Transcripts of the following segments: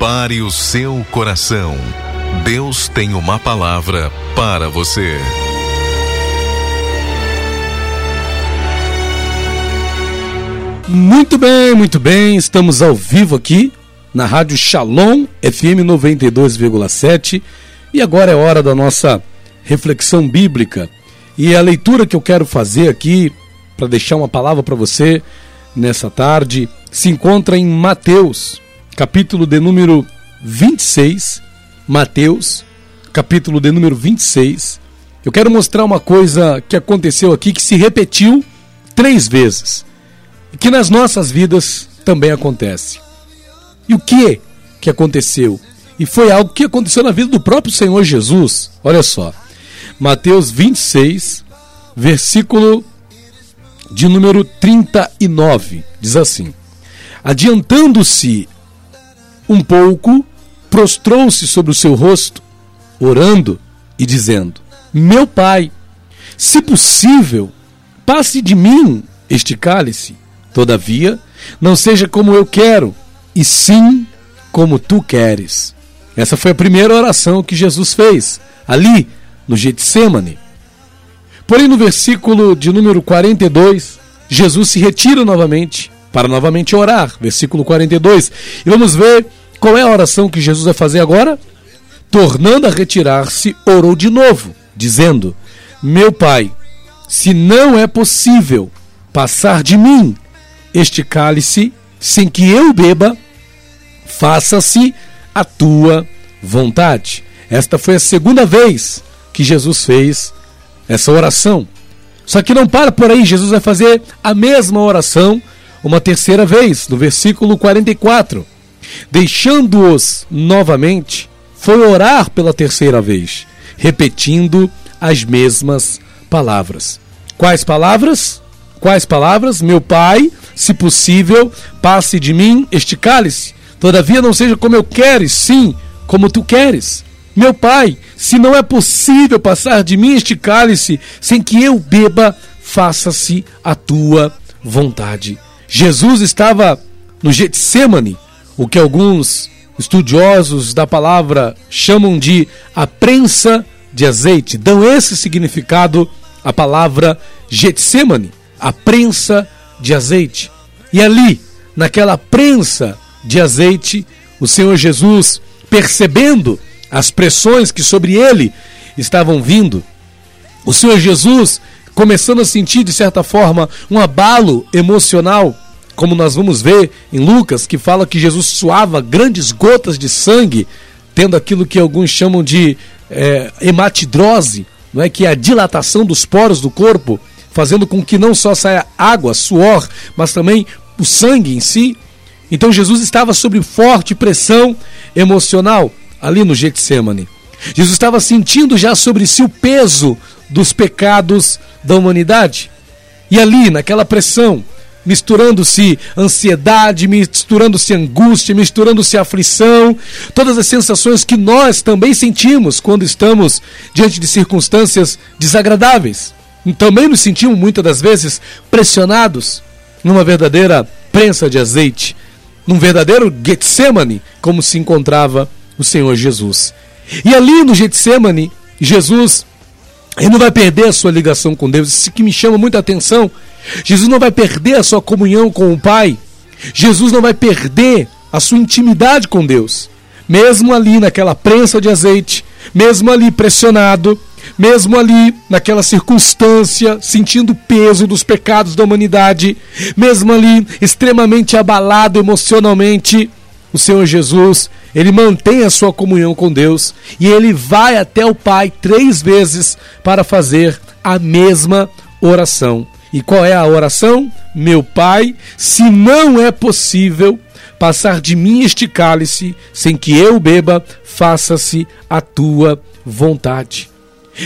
Prepare o seu coração. Deus tem uma palavra para você. Muito bem, muito bem. Estamos ao vivo aqui na Rádio Shalom FM 92,7 e agora é hora da nossa reflexão bíblica. E a leitura que eu quero fazer aqui para deixar uma palavra para você nessa tarde se encontra em Mateus, capítulo de número 26. Mateus, capítulo de número 26. Eu quero mostrar uma coisa que aconteceu aqui que se repetiu três vezes e que nas nossas vidas também acontece. E o que que aconteceu? E foi algo que aconteceu na vida do próprio Senhor Jesus. Olha só. Mateus 26, versículo de número 39, diz assim: Adiantando-se um pouco, prostrou-se sobre o seu rosto, orando e dizendo: Meu pai, se possível, passe de mim este cálice. Todavia, não seja como eu quero, e sim como tu queres. Essa foi a primeira oração que Jesus fez, ali no Getsemane. Porém, no versículo de número 42, Jesus se retira novamente para novamente orar. Versículo 42. E vamos ver qual é a oração que Jesus vai fazer agora? Tornando a retirar-se, orou de novo, dizendo: Meu pai, se não é possível passar de mim este cálice sem que eu beba, faça-se a tua vontade. Esta foi a segunda vez que Jesus fez essa oração. Só que não para por aí, Jesus vai fazer a mesma oração uma terceira vez, no versículo 44. Deixando-os novamente, foi orar pela terceira vez, repetindo as mesmas palavras. Quais palavras? Quais palavras? Meu pai, se possível, passe de mim este cálice. Todavia não seja como eu quero, sim, como tu queres. Meu pai, se não é possível passar de mim este cálice sem que eu beba, faça-se a tua vontade. Jesus estava no Getsemane, o que alguns estudiosos da palavra chamam de a prensa de azeite. Dão esse significado à palavra Getsemane, a prensa de azeite. E ali, naquela prensa de azeite, o Senhor Jesus, percebendo as pressões que sobre ele estavam vindo, o Senhor Jesus começando a sentir, de certa forma, um abalo emocional, como nós vamos ver em Lucas, que fala que Jesus suava grandes gotas de sangue, tendo aquilo que alguns chamam de é, hematidrose, não é? que é a dilatação dos poros do corpo, fazendo com que não só saia água, suor, mas também o sangue em si. Então Jesus estava sob forte pressão emocional ali no Getsemane. Jesus estava sentindo já sobre si o peso dos pecados da humanidade. E ali, naquela pressão, misturando-se ansiedade, misturando-se angústia, misturando-se aflição, todas as sensações que nós também sentimos quando estamos diante de circunstâncias desagradáveis. Também nos sentimos muitas das vezes pressionados numa verdadeira prensa de azeite, num verdadeiro Getsemane, como se encontrava o Senhor Jesus. E ali no Getsemane, Jesus ele não vai perder a sua ligação com Deus. Isso que me chama muita atenção. Jesus não vai perder a sua comunhão com o Pai. Jesus não vai perder a sua intimidade com Deus. Mesmo ali naquela prensa de azeite, mesmo ali pressionado, mesmo ali naquela circunstância, sentindo o peso dos pecados da humanidade, mesmo ali extremamente abalado emocionalmente, o Senhor Jesus, ele mantém a sua comunhão com Deus e ele vai até o Pai três vezes para fazer a mesma oração. E qual é a oração? Meu Pai, se não é possível passar de mim este cálice sem que eu beba, faça-se a tua vontade.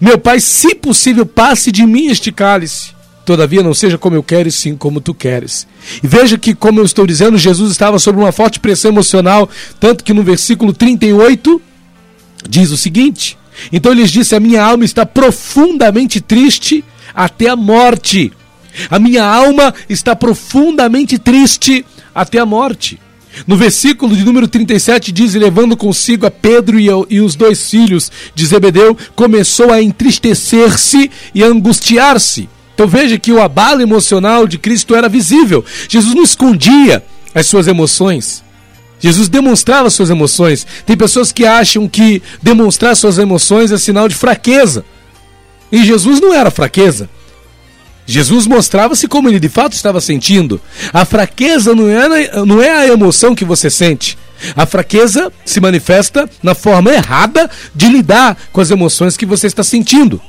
Meu Pai, se possível, passe de mim este cálice. Todavia, não seja como eu quero, e sim como tu queres. E veja que, como eu estou dizendo, Jesus estava sob uma forte pressão emocional, tanto que no versículo 38 diz o seguinte: Então lhes disse: A minha alma está profundamente triste até a morte. A minha alma está profundamente triste até a morte. No versículo de número 37 diz: levando consigo a Pedro e, e os dois filhos de Zebedeu, começou a entristecer-se e angustiar-se. Então veja que o abalo emocional de Cristo era visível. Jesus não escondia as suas emoções. Jesus demonstrava suas emoções. Tem pessoas que acham que demonstrar suas emoções é sinal de fraqueza. E Jesus não era fraqueza. Jesus mostrava-se como ele de fato estava sentindo. A fraqueza não é, não é a emoção que você sente. A fraqueza se manifesta na forma errada de lidar com as emoções que você está sentindo.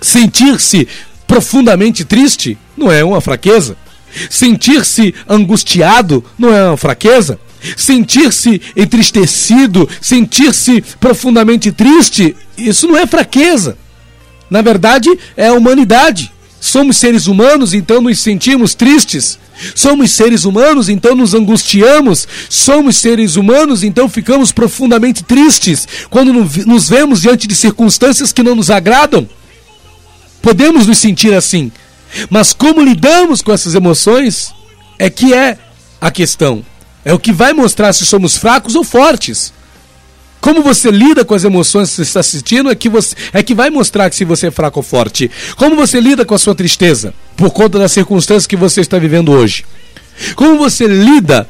Sentir-se profundamente triste não é uma fraqueza. Sentir-se angustiado não é uma fraqueza. Sentir-se entristecido, sentir-se profundamente triste, isso não é fraqueza. Na verdade, é a humanidade. Somos seres humanos, então nos sentimos tristes. Somos seres humanos, então nos angustiamos. Somos seres humanos, então ficamos profundamente tristes quando nos vemos diante de circunstâncias que não nos agradam. Podemos nos sentir assim, mas como lidamos com essas emoções é que é a questão. É o que vai mostrar se somos fracos ou fortes. Como você lida com as emoções que você está sentindo é que, você, é que vai mostrar se você é fraco ou forte. Como você lida com a sua tristeza por conta das circunstâncias que você está vivendo hoje. Como você lida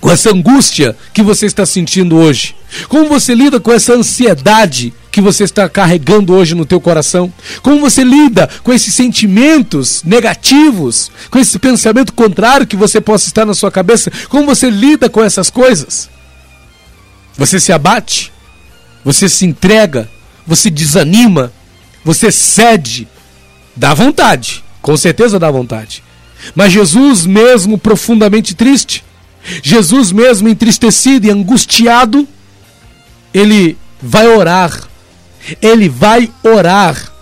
com essa angústia que você está sentindo hoje. Como você lida com essa ansiedade que você está carregando hoje no teu coração? Como você lida com esses sentimentos negativos, com esse pensamento contrário que você possa estar na sua cabeça? Como você lida com essas coisas? Você se abate? Você se entrega? Você desanima? Você cede? Dá vontade, com certeza dá vontade. Mas Jesus, mesmo profundamente triste, Jesus, mesmo entristecido e angustiado, ele vai orar. Ele vai orar.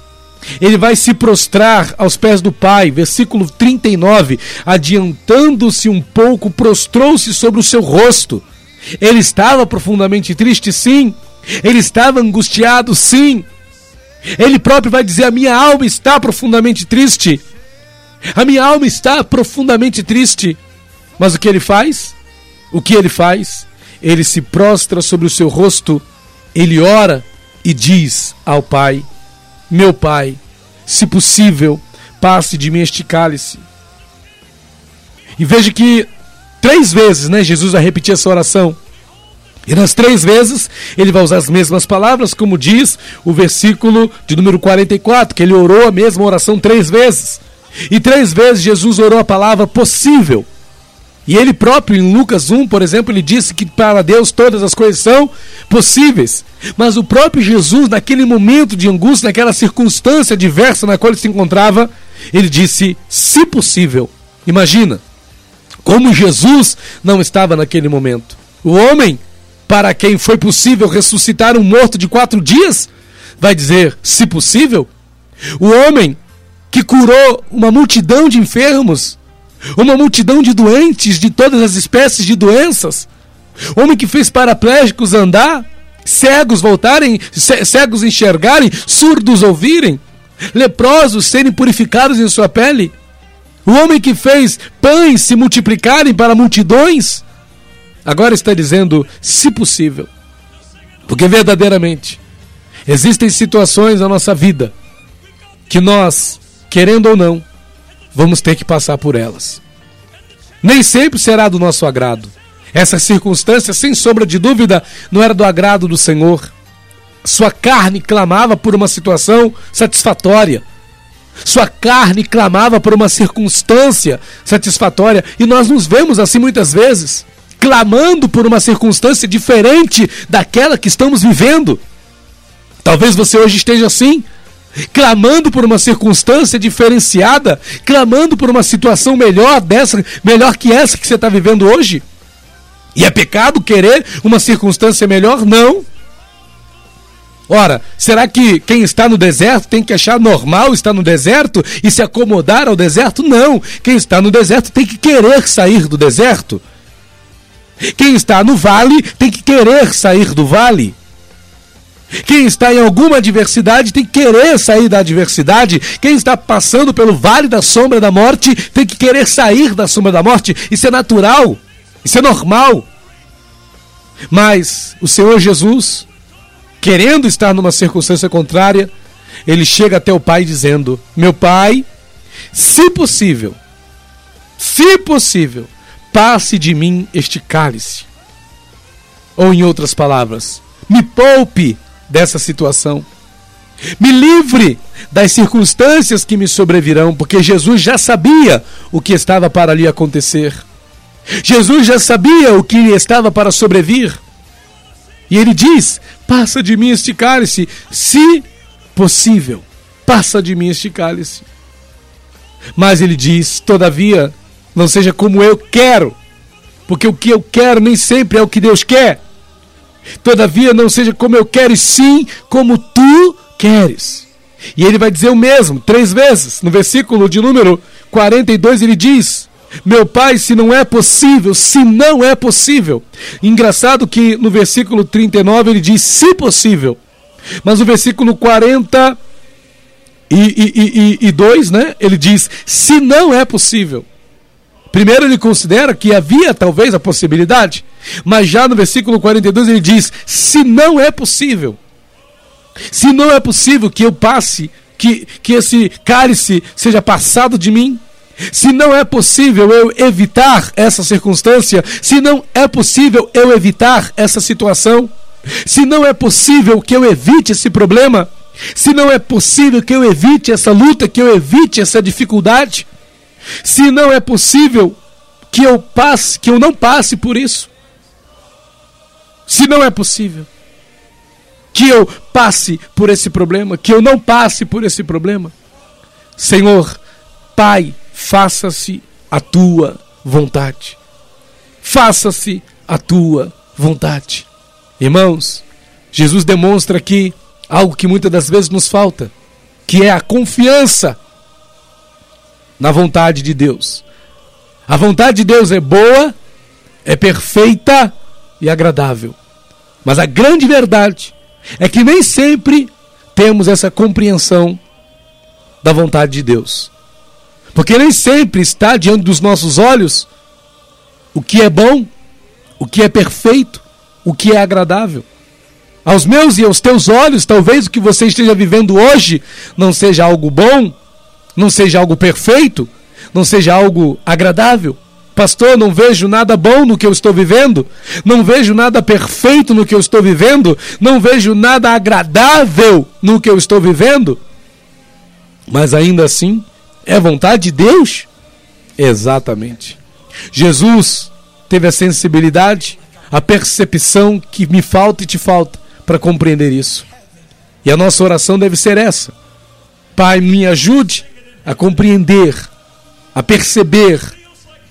Ele vai se prostrar aos pés do Pai. Versículo 39. Adiantando-se um pouco, prostrou-se sobre o seu rosto ele estava profundamente triste, sim. Ele estava angustiado, sim. Ele próprio vai dizer: A minha alma está profundamente triste. A minha alma está profundamente triste. Mas o que ele faz? O que ele faz? Ele se prostra sobre o seu rosto, ele ora e diz ao Pai: Meu Pai, se possível, passe de mim este cálice. E veja que Três vezes, né? Jesus vai repetir essa oração. E nas três vezes ele vai usar as mesmas palavras, como diz o versículo de número 44, que ele orou a mesma oração três vezes. E três vezes Jesus orou a palavra possível. E ele próprio, em Lucas 1, por exemplo, ele disse que para Deus todas as coisas são possíveis. Mas o próprio Jesus, naquele momento de angústia, naquela circunstância diversa na qual ele se encontrava, ele disse: se possível. Imagina, como Jesus não estava naquele momento. O homem, para quem foi possível ressuscitar um morto de quatro dias, vai dizer, se possível. O homem que curou uma multidão de enfermos, uma multidão de doentes de todas as espécies de doenças, homem que fez paraplégicos andar, cegos voltarem, cegos enxergarem, surdos ouvirem, leprosos serem purificados em sua pele. O homem que fez pães se multiplicarem para multidões, agora está dizendo, se possível. Porque verdadeiramente existem situações na nossa vida que nós, querendo ou não, vamos ter que passar por elas. Nem sempre será do nosso agrado. Essa circunstância, sem sombra de dúvida, não era do agrado do Senhor. Sua carne clamava por uma situação satisfatória sua carne clamava por uma circunstância satisfatória e nós nos vemos assim muitas vezes, clamando por uma circunstância diferente daquela que estamos vivendo. Talvez você hoje esteja assim, clamando por uma circunstância diferenciada, clamando por uma situação melhor dessa, melhor que essa que você está vivendo hoje. E é pecado querer uma circunstância melhor? Não. Ora, será que quem está no deserto tem que achar normal estar no deserto e se acomodar ao deserto? Não. Quem está no deserto tem que querer sair do deserto. Quem está no vale tem que querer sair do vale. Quem está em alguma adversidade tem que querer sair da adversidade. Quem está passando pelo vale da sombra da morte tem que querer sair da sombra da morte. Isso é natural. Isso é normal. Mas o Senhor Jesus, querendo estar numa circunstância contrária, ele chega até o pai dizendo: Meu pai, se possível, se possível, passe de mim este cálice. Ou em outras palavras, me poupe dessa situação. Me livre das circunstâncias que me sobrevirão, porque Jesus já sabia o que estava para ali acontecer. Jesus já sabia o que lhe estava para sobrevir. E ele diz: Passa de mim este cálice, se possível, passa de mim este cálice. Mas ele diz: Todavia, não seja como eu quero, porque o que eu quero nem sempre é o que Deus quer. Todavia, não seja como eu quero, e sim como tu queres. E ele vai dizer o mesmo, três vezes. No versículo de número 42, ele diz: Meu pai, se não é possível, se não é possível. Engraçado que no versículo 39 ele diz: Se possível. Mas no versículo 40 e, e, e, e 2, né? Ele diz: Se não é possível. Primeiro ele considera que havia talvez a possibilidade, mas já no versículo 42 ele diz: Se não é possível. Se não é possível que eu passe, que, que esse cálice seja passado de mim, se não é possível eu evitar essa circunstância, se não é possível eu evitar essa situação, se não é possível que eu evite esse problema, se não é possível que eu evite essa luta, que eu evite essa dificuldade, se não é possível que eu passe, que eu não passe por isso, se não é possível, que eu passe por esse problema, que eu não passe por esse problema. Senhor, Pai, faça-se a tua vontade. Faça-se a tua vontade. Irmãos, Jesus demonstra aqui algo que muitas das vezes nos falta, que é a confiança na vontade de Deus. A vontade de Deus é boa, é perfeita e agradável. Mas a grande verdade é que nem sempre temos essa compreensão da vontade de Deus. Porque nem sempre está diante dos nossos olhos o que é bom, o que é perfeito, o que é agradável. Aos meus e aos teus olhos, talvez o que você esteja vivendo hoje não seja algo bom, não seja algo perfeito, não seja algo agradável. Pastor, não vejo nada bom no que eu estou vivendo, não vejo nada perfeito no que eu estou vivendo, não vejo nada agradável no que eu estou vivendo. Mas ainda assim, é vontade de Deus? Exatamente. Jesus teve a sensibilidade, a percepção que me falta e te falta para compreender isso. E a nossa oração deve ser essa: Pai, me ajude a compreender, a perceber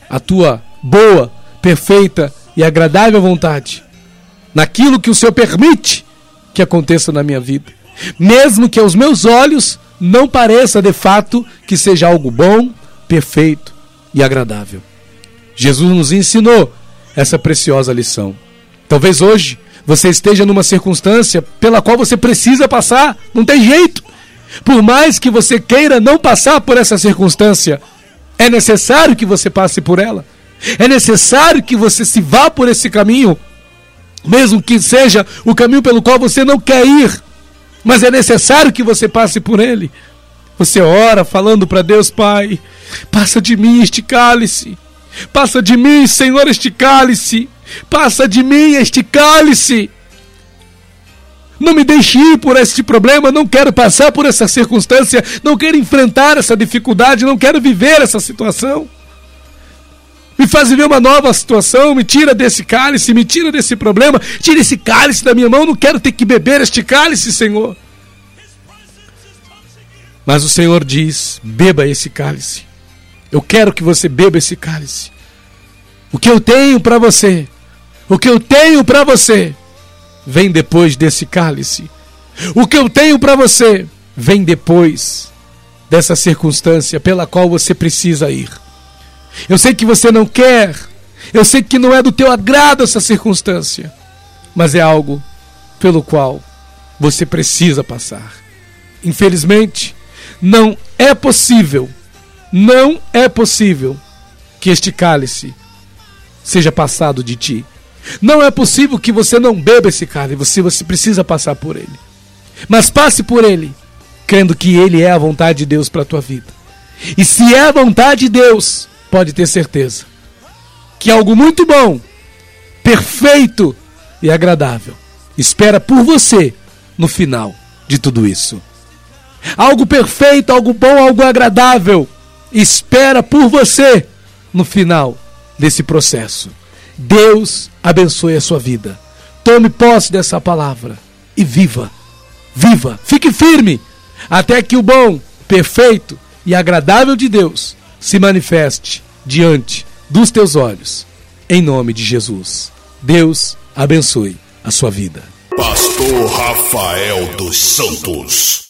a tua boa, perfeita e agradável vontade naquilo que o Senhor permite que aconteça na minha vida. Mesmo que aos meus olhos não pareça de fato que seja algo bom, perfeito e agradável. Jesus nos ensinou essa preciosa lição. Talvez hoje você esteja numa circunstância pela qual você precisa passar, não tem jeito. Por mais que você queira não passar por essa circunstância, é necessário que você passe por ela. É necessário que você se vá por esse caminho, mesmo que seja o caminho pelo qual você não quer ir, mas é necessário que você passe por ele. Você ora falando para Deus, Pai, passa de mim este cálice. Passa de mim, Senhor, este cálice. Passa de mim este cálice. Não me deixe ir por este problema, não quero passar por essa circunstância, não quero enfrentar essa dificuldade, não quero viver essa situação. Me faz viver uma nova situação, me tira desse cálice, me tira desse problema, tira esse cálice da minha mão, não quero ter que beber este cálice, Senhor. Mas o Senhor diz: beba esse cálice. Eu quero que você beba esse cálice. O que eu tenho para você, o que eu tenho para você, vem depois desse cálice. O que eu tenho para você vem depois dessa circunstância pela qual você precisa ir. Eu sei que você não quer, eu sei que não é do teu agrado essa circunstância, mas é algo pelo qual você precisa passar. Infelizmente, não é possível, não é possível que este cálice seja passado de ti. Não é possível que você não beba esse cálice, você, você precisa passar por ele. Mas passe por ele, crendo que ele é a vontade de Deus para a tua vida. E se é a vontade de Deus, pode ter certeza que algo muito bom, perfeito e agradável espera por você no final de tudo isso. Algo perfeito, algo bom, algo agradável espera por você no final desse processo. Deus abençoe a sua vida. Tome posse dessa palavra e viva. Viva, fique firme até que o bom, perfeito e agradável de Deus se manifeste diante dos teus olhos. Em nome de Jesus. Deus abençoe a sua vida. Pastor Rafael dos Santos.